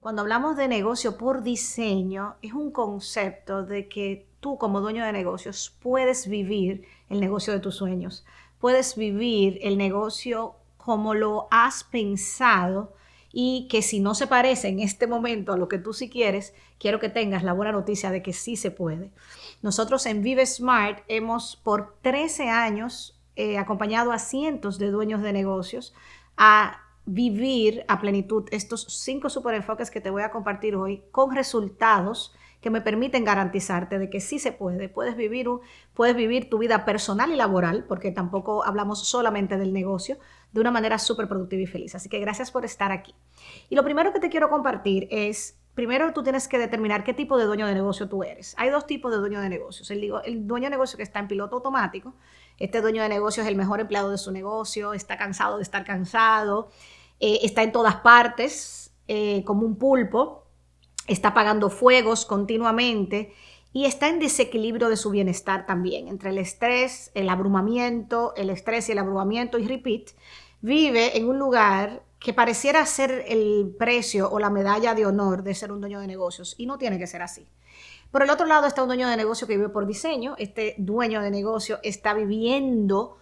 Cuando hablamos de negocio por diseño, es un concepto de que tú como dueño de negocios puedes vivir el negocio de tus sueños, puedes vivir el negocio como lo has pensado y que si no se parece en este momento a lo que tú sí quieres, quiero que tengas la buena noticia de que sí se puede. Nosotros en Vive Smart hemos por 13 años eh, acompañado a cientos de dueños de negocios a vivir a plenitud estos cinco super enfoques que te voy a compartir hoy con resultados que me permiten garantizarte de que sí se puede. Puedes vivir, puedes vivir tu vida personal y laboral, porque tampoco hablamos solamente del negocio, de una manera súper productiva y feliz. Así que gracias por estar aquí. Y lo primero que te quiero compartir es, primero tú tienes que determinar qué tipo de dueño de negocio tú eres. Hay dos tipos de dueño de negocios. El, el dueño de negocio que está en piloto automático. Este dueño de negocio es el mejor empleado de su negocio, está cansado de estar cansado eh, está en todas partes eh, como un pulpo, está apagando fuegos continuamente y está en desequilibrio de su bienestar también, entre el estrés, el abrumamiento, el estrés y el abrumamiento y repeat, vive en un lugar que pareciera ser el precio o la medalla de honor de ser un dueño de negocios y no tiene que ser así. Por el otro lado está un dueño de negocio que vive por diseño. Este dueño de negocio está viviendo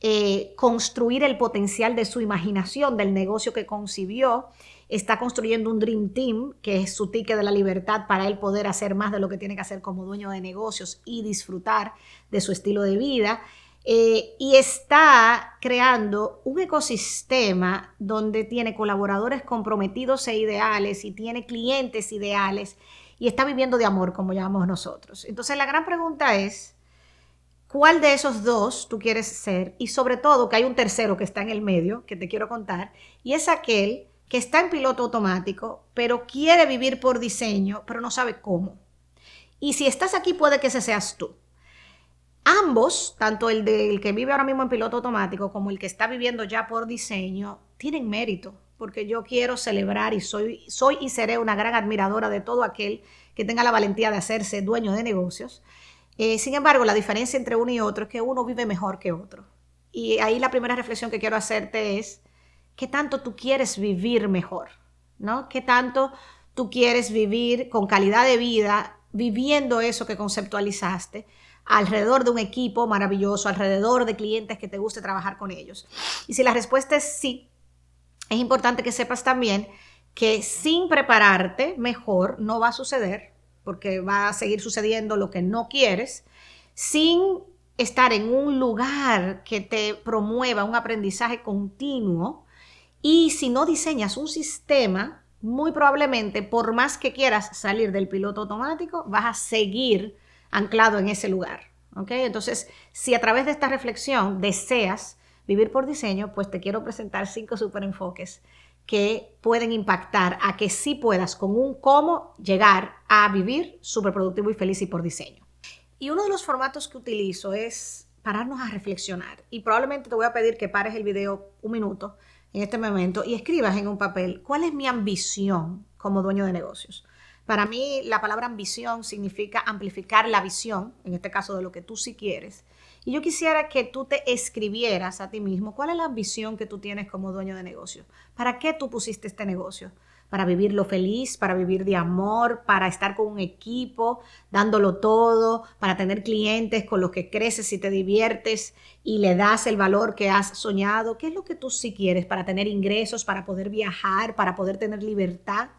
eh, construir el potencial de su imaginación, del negocio que concibió. Está construyendo un Dream Team, que es su ticket de la libertad para él poder hacer más de lo que tiene que hacer como dueño de negocios y disfrutar de su estilo de vida. Eh, y está creando un ecosistema donde tiene colaboradores comprometidos e ideales y tiene clientes ideales y está viviendo de amor, como llamamos nosotros. Entonces la gran pregunta es, cuál de esos dos tú quieres ser y sobre todo que hay un tercero que está en el medio, que te quiero contar, y es aquel que está en piloto automático, pero quiere vivir por diseño, pero no sabe cómo. Y si estás aquí puede que ese seas tú. Ambos, tanto el del que vive ahora mismo en piloto automático como el que está viviendo ya por diseño, tienen mérito, porque yo quiero celebrar y soy, soy y seré una gran admiradora de todo aquel que tenga la valentía de hacerse dueño de negocios eh, sin embargo, la diferencia entre uno y otro es que uno vive mejor que otro. Y ahí la primera reflexión que quiero hacerte es, ¿qué tanto tú quieres vivir mejor? ¿No? ¿Qué tanto tú quieres vivir con calidad de vida, viviendo eso que conceptualizaste, alrededor de un equipo maravilloso, alrededor de clientes que te guste trabajar con ellos? Y si la respuesta es sí, es importante que sepas también que sin prepararte mejor no va a suceder porque va a seguir sucediendo lo que no quieres, sin estar en un lugar que te promueva un aprendizaje continuo. Y si no diseñas un sistema, muy probablemente, por más que quieras salir del piloto automático, vas a seguir anclado en ese lugar. Entonces, si a través de esta reflexión deseas vivir por diseño, pues te quiero presentar cinco super enfoques que pueden impactar a que sí puedas con un cómo llegar a vivir súper productivo y feliz y por diseño. Y uno de los formatos que utilizo es pararnos a reflexionar. Y probablemente te voy a pedir que pares el video un minuto en este momento y escribas en un papel cuál es mi ambición como dueño de negocios. Para mí la palabra ambición significa amplificar la visión, en este caso de lo que tú sí quieres, y yo quisiera que tú te escribieras a ti mismo cuál es la ambición que tú tienes como dueño de negocio. ¿Para qué tú pusiste este negocio? Para vivirlo feliz, para vivir de amor, para estar con un equipo, dándolo todo, para tener clientes con los que creces y te diviertes y le das el valor que has soñado. ¿Qué es lo que tú sí quieres para tener ingresos, para poder viajar, para poder tener libertad?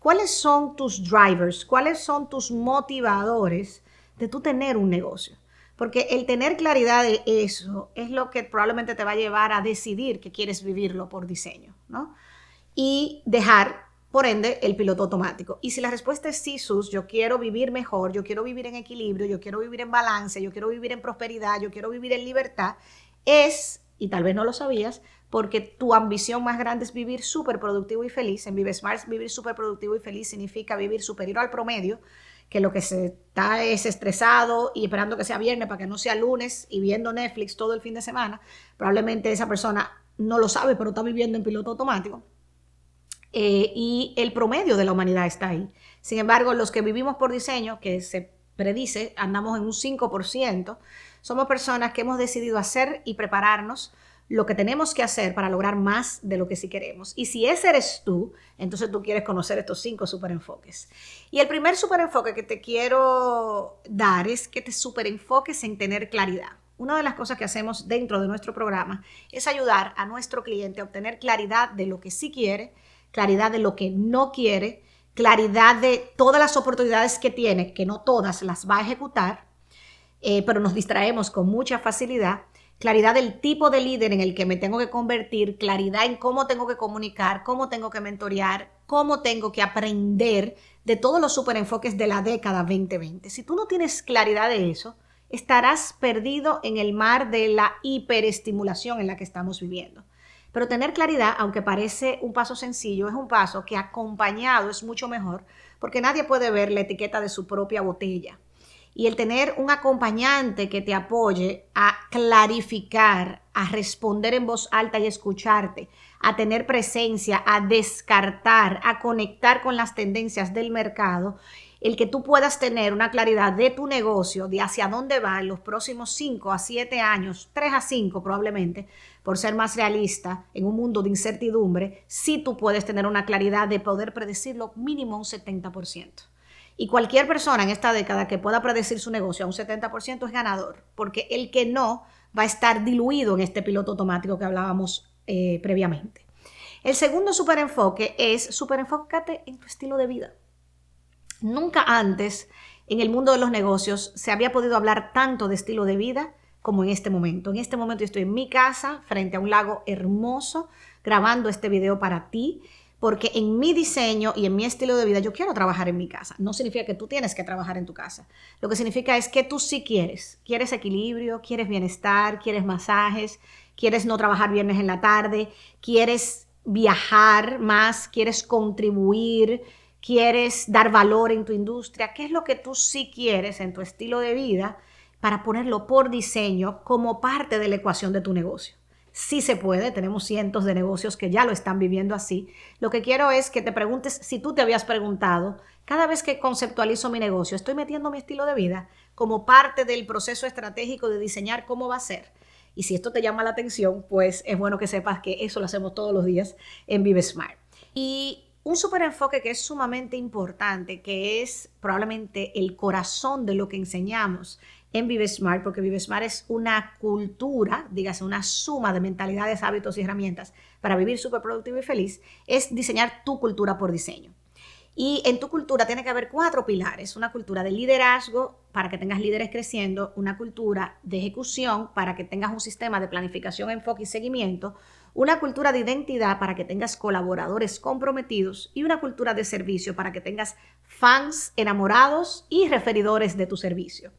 ¿Cuáles son tus drivers? ¿Cuáles son tus motivadores de tú tener un negocio? Porque el tener claridad de eso es lo que probablemente te va a llevar a decidir que quieres vivirlo por diseño, ¿no? Y dejar, por ende, el piloto automático. Y si la respuesta es sí, Sus, yo quiero vivir mejor, yo quiero vivir en equilibrio, yo quiero vivir en balance, yo quiero vivir en prosperidad, yo quiero vivir en libertad, es, y tal vez no lo sabías, porque tu ambición más grande es vivir súper productivo y feliz. En Vive Smart, vivir súper productivo y feliz significa vivir superior al promedio que lo que se está es estresado y esperando que sea viernes para que no sea lunes y viendo Netflix todo el fin de semana, probablemente esa persona no lo sabe, pero está viviendo en piloto automático. Eh, y el promedio de la humanidad está ahí. Sin embargo, los que vivimos por diseño, que se predice, andamos en un 5%, somos personas que hemos decidido hacer y prepararnos lo que tenemos que hacer para lograr más de lo que sí queremos. Y si ese eres tú, entonces tú quieres conocer estos cinco superenfoques. Y el primer superenfoque que te quiero dar es que te superenfoques en tener claridad. Una de las cosas que hacemos dentro de nuestro programa es ayudar a nuestro cliente a obtener claridad de lo que sí quiere, claridad de lo que no quiere, claridad de todas las oportunidades que tiene, que no todas las va a ejecutar, eh, pero nos distraemos con mucha facilidad, claridad del tipo de líder en el que me tengo que convertir, claridad en cómo tengo que comunicar, cómo tengo que mentorear, cómo tengo que aprender de todos los superenfoques de la década 2020. Si tú no tienes claridad de eso, estarás perdido en el mar de la hiperestimulación en la que estamos viviendo. Pero tener claridad, aunque parece un paso sencillo, es un paso que acompañado es mucho mejor, porque nadie puede ver la etiqueta de su propia botella. Y el tener un acompañante que te apoye a clarificar, a responder en voz alta y escucharte, a tener presencia, a descartar, a conectar con las tendencias del mercado, el que tú puedas tener una claridad de tu negocio, de hacia dónde va en los próximos 5 a 7 años, 3 a 5 probablemente, por ser más realista en un mundo de incertidumbre, sí tú puedes tener una claridad de poder predecirlo mínimo un 70%. Y cualquier persona en esta década que pueda predecir su negocio a un 70% es ganador, porque el que no va a estar diluido en este piloto automático que hablábamos eh, previamente. El segundo superenfoque es superenfócate en tu estilo de vida. Nunca antes en el mundo de los negocios se había podido hablar tanto de estilo de vida como en este momento. En este momento estoy en mi casa, frente a un lago hermoso, grabando este video para ti, porque en mi diseño y en mi estilo de vida yo quiero trabajar en mi casa. No significa que tú tienes que trabajar en tu casa. Lo que significa es que tú sí quieres. Quieres equilibrio, quieres bienestar, quieres masajes, quieres no trabajar viernes en la tarde, quieres viajar más, quieres contribuir, quieres dar valor en tu industria, qué es lo que tú sí quieres en tu estilo de vida para ponerlo por diseño como parte de la ecuación de tu negocio. Sí se puede, tenemos cientos de negocios que ya lo están viviendo así. Lo que quiero es que te preguntes si tú te habías preguntado, cada vez que conceptualizo mi negocio, estoy metiendo mi estilo de vida como parte del proceso estratégico de diseñar cómo va a ser. Y si esto te llama la atención, pues es bueno que sepas que eso lo hacemos todos los días en Vive Smart. Y un superenfoque que es sumamente importante, que es probablemente el corazón de lo que enseñamos en Vive Smart, porque Vive Smart es una cultura, dígase, una suma de mentalidades, hábitos y herramientas para vivir súper productivo y feliz, es diseñar tu cultura por diseño. Y en tu cultura tiene que haber cuatro pilares. Una cultura de liderazgo para que tengas líderes creciendo, una cultura de ejecución para que tengas un sistema de planificación, enfoque y seguimiento, una cultura de identidad para que tengas colaboradores comprometidos y una cultura de servicio para que tengas fans enamorados y referidores de tu servicio.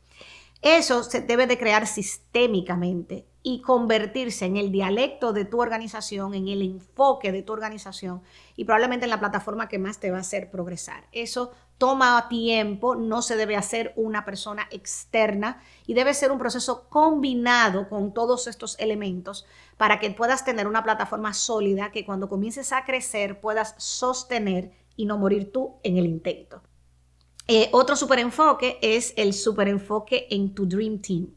Eso se debe de crear sistémicamente y convertirse en el dialecto de tu organización, en el enfoque de tu organización y probablemente en la plataforma que más te va a hacer progresar. Eso toma tiempo, no se debe hacer una persona externa y debe ser un proceso combinado con todos estos elementos para que puedas tener una plataforma sólida que cuando comiences a crecer puedas sostener y no morir tú en el intento. Eh, otro superenfoque es el superenfoque en tu Dream Team.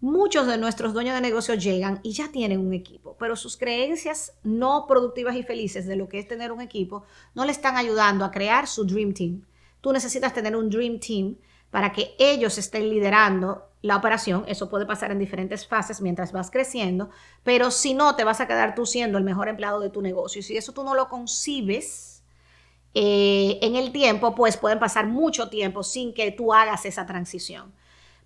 Muchos de nuestros dueños de negocios llegan y ya tienen un equipo, pero sus creencias no productivas y felices de lo que es tener un equipo no le están ayudando a crear su Dream Team. Tú necesitas tener un Dream Team para que ellos estén liderando la operación. Eso puede pasar en diferentes fases mientras vas creciendo, pero si no, te vas a quedar tú siendo el mejor empleado de tu negocio. Y si eso tú no lo concibes, eh, en el tiempo, pues pueden pasar mucho tiempo sin que tú hagas esa transición.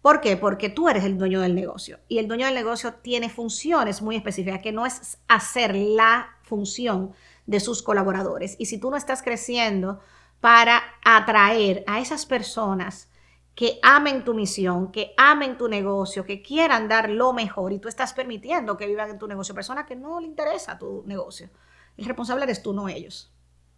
¿Por qué? Porque tú eres el dueño del negocio y el dueño del negocio tiene funciones muy específicas que no es hacer la función de sus colaboradores. Y si tú no estás creciendo para atraer a esas personas que amen tu misión, que amen tu negocio, que quieran dar lo mejor y tú estás permitiendo que vivan en tu negocio, personas que no le interesa tu negocio, el responsable eres tú, no ellos.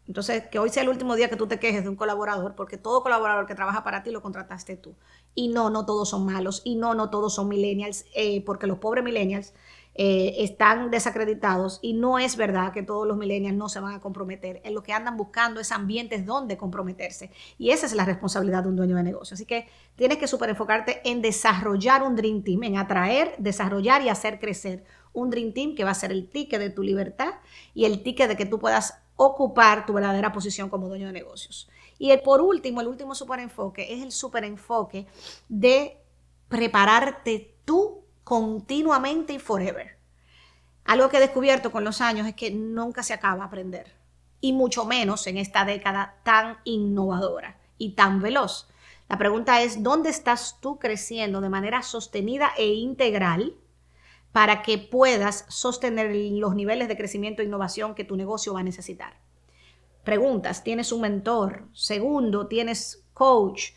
Entonces, que hoy sea el último día que tú te quejes de un colaborador, porque todo colaborador que trabaja para ti lo contrataste tú. Y no, no todos son malos, y no, no todos son millennials, eh, porque los pobres millennials eh, están desacreditados y no es verdad que todos los millennials no se van a comprometer. En lo que andan buscando es ambientes donde comprometerse. Y esa es la responsabilidad de un dueño de negocio. Así que tienes que super enfocarte en desarrollar un Dream Team, en atraer, desarrollar y hacer crecer un Dream Team que va a ser el ticket de tu libertad y el ticket de que tú puedas ocupar tu verdadera posición como dueño de negocios. Y el, por último, el último super enfoque es el super enfoque de prepararte continuamente y forever. Algo que he descubierto con los años es que nunca se acaba aprender, y mucho menos en esta década tan innovadora y tan veloz. La pregunta es, ¿dónde estás tú creciendo de manera sostenida e integral para que puedas sostener los niveles de crecimiento e innovación que tu negocio va a necesitar? Preguntas, ¿tienes un mentor? Segundo, ¿tienes coach?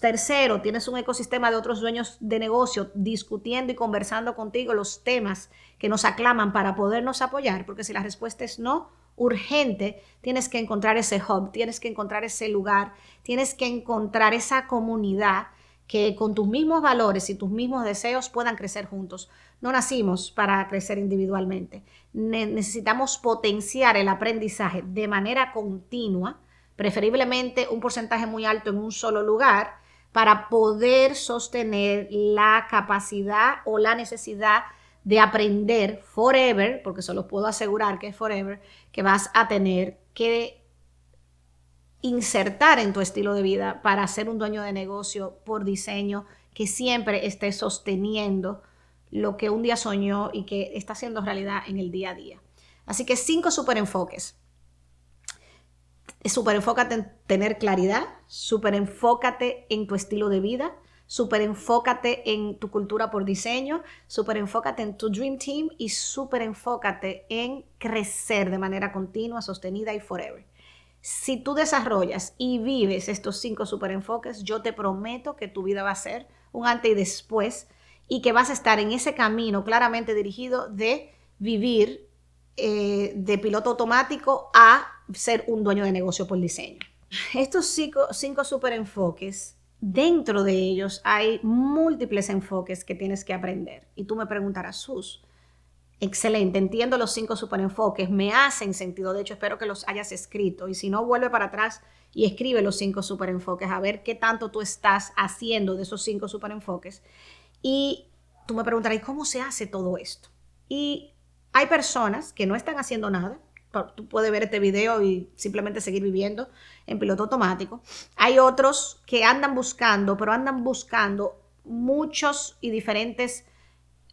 Tercero, tienes un ecosistema de otros dueños de negocio discutiendo y conversando contigo los temas que nos aclaman para podernos apoyar, porque si la respuesta es no, urgente, tienes que encontrar ese hub, tienes que encontrar ese lugar, tienes que encontrar esa comunidad que con tus mismos valores y tus mismos deseos puedan crecer juntos. No nacimos para crecer individualmente. necesitamos potenciar el aprendizaje de manera continua preferiblemente un porcentaje muy alto en un solo lugar, para poder sostener la capacidad o la necesidad de aprender forever, porque se los puedo asegurar que es forever, que vas a tener que insertar en tu estilo de vida para ser un dueño de negocio por diseño que siempre esté sosteniendo lo que un día soñó y que está haciendo realidad en el día a día. Así que cinco super enfoques súper enfócate en tener claridad, súper enfócate en tu estilo de vida, súper enfócate en tu cultura por diseño, súper enfócate en tu Dream Team y súper enfócate en crecer de manera continua, sostenida y forever. Si tú desarrollas y vives estos cinco super enfoques, yo te prometo que tu vida va a ser un antes y después y que vas a estar en ese camino claramente dirigido de vivir eh, de piloto automático a ser un dueño de negocio por diseño. Estos cinco, cinco super enfoques, dentro de ellos hay múltiples enfoques que tienes que aprender. Y tú me preguntarás, Sus, excelente, entiendo los cinco super enfoques, me hacen sentido, de hecho espero que los hayas escrito y si no, vuelve para atrás y escribe los cinco super enfoques, a ver qué tanto tú estás haciendo de esos cinco super enfoques. Y tú me preguntarás, ¿cómo se hace todo esto? Y hay personas que no están haciendo nada, tú puedes ver este video y simplemente seguir viviendo en piloto automático. Hay otros que andan buscando, pero andan buscando muchos y diferentes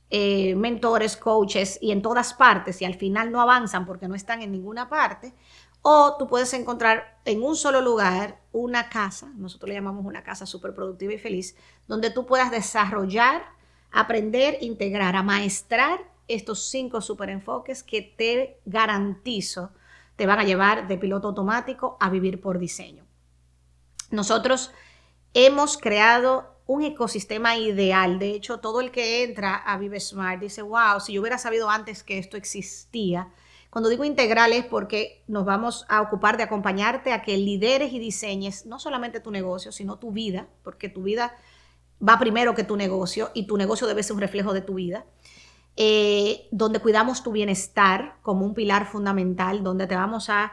eh, mentores, coaches y en todas partes y al final no avanzan porque no están en ninguna parte. O tú puedes encontrar en un solo lugar una casa, nosotros le llamamos una casa súper productiva y feliz, donde tú puedas desarrollar, aprender, integrar, amaestrar estos cinco super enfoques que te garantizo te van a llevar de piloto automático a vivir por diseño. Nosotros hemos creado un ecosistema ideal. De hecho, todo el que entra a Vive Smart dice, wow, si yo hubiera sabido antes que esto existía. Cuando digo integral es porque nos vamos a ocupar de acompañarte a que lideres y diseñes no solamente tu negocio, sino tu vida, porque tu vida va primero que tu negocio y tu negocio debe ser un reflejo de tu vida. Eh, donde cuidamos tu bienestar como un pilar fundamental, donde te vamos a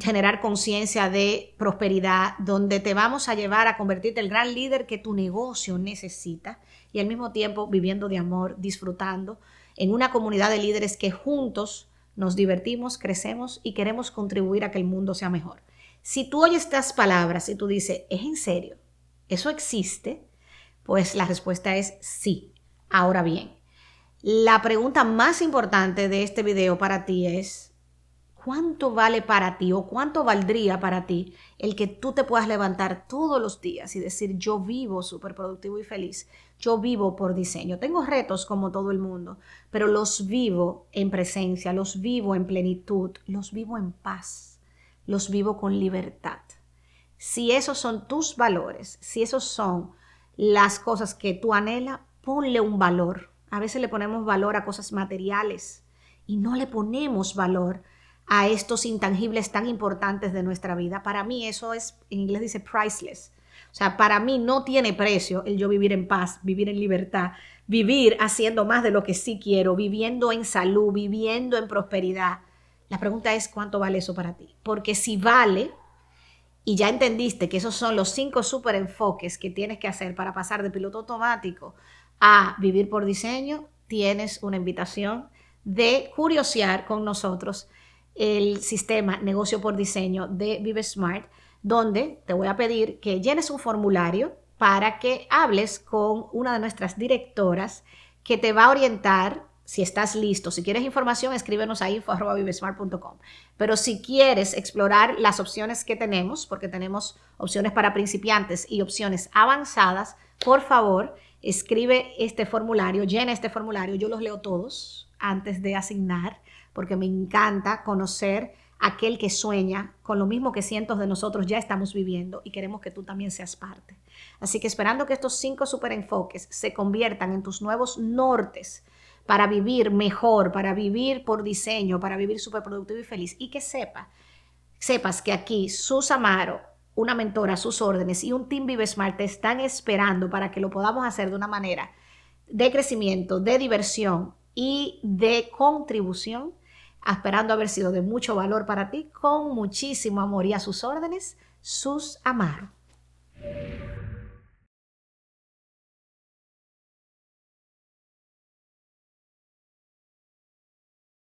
generar conciencia de prosperidad, donde te vamos a llevar a convertirte en el gran líder que tu negocio necesita y al mismo tiempo viviendo de amor, disfrutando en una comunidad de líderes que juntos nos divertimos, crecemos y queremos contribuir a que el mundo sea mejor. Si tú oyes estas palabras y tú dices, ¿es en serio? ¿Eso existe? Pues la respuesta es sí. Ahora bien, la pregunta más importante de este video para ti es, ¿cuánto vale para ti o cuánto valdría para ti el que tú te puedas levantar todos los días y decir, yo vivo súper productivo y feliz, yo vivo por diseño? Tengo retos como todo el mundo, pero los vivo en presencia, los vivo en plenitud, los vivo en paz, los vivo con libertad. Si esos son tus valores, si esos son las cosas que tú anhelas, ponle un valor a veces le ponemos valor a cosas materiales y no le ponemos valor a estos intangibles tan importantes de nuestra vida. Para mí eso es, en inglés dice priceless. O sea, para mí no tiene precio el yo vivir en paz, vivir en libertad, vivir haciendo más de lo que sí quiero, viviendo en salud, viviendo en prosperidad. La pregunta es cuánto vale eso para ti. Porque si vale, y ya entendiste que esos son los cinco super enfoques que tienes que hacer para pasar de piloto automático a vivir por diseño, tienes una invitación de curiosear con nosotros el sistema negocio por diseño de Vive Smart, donde te voy a pedir que llenes un formulario para que hables con una de nuestras directoras que te va a orientar si estás listo. Si quieres información, escríbenos a info.vivesmart.com. Pero si quieres explorar las opciones que tenemos, porque tenemos opciones para principiantes y opciones avanzadas, por favor, escribe este formulario, llena este formulario. Yo los leo todos antes de asignar, porque me encanta conocer aquel que sueña con lo mismo que cientos de nosotros ya estamos viviendo y queremos que tú también seas parte. Así que esperando que estos cinco superenfoques se conviertan en tus nuevos nortes para vivir mejor, para vivir por diseño, para vivir súper productivo y feliz. Y que sepa, sepas que aquí Sus Amaro, una mentora a sus órdenes y un Team Vive Smart te están esperando para que lo podamos hacer de una manera de crecimiento, de diversión y de contribución, esperando haber sido de mucho valor para ti, con muchísimo amor y a sus órdenes, Sus Amaro.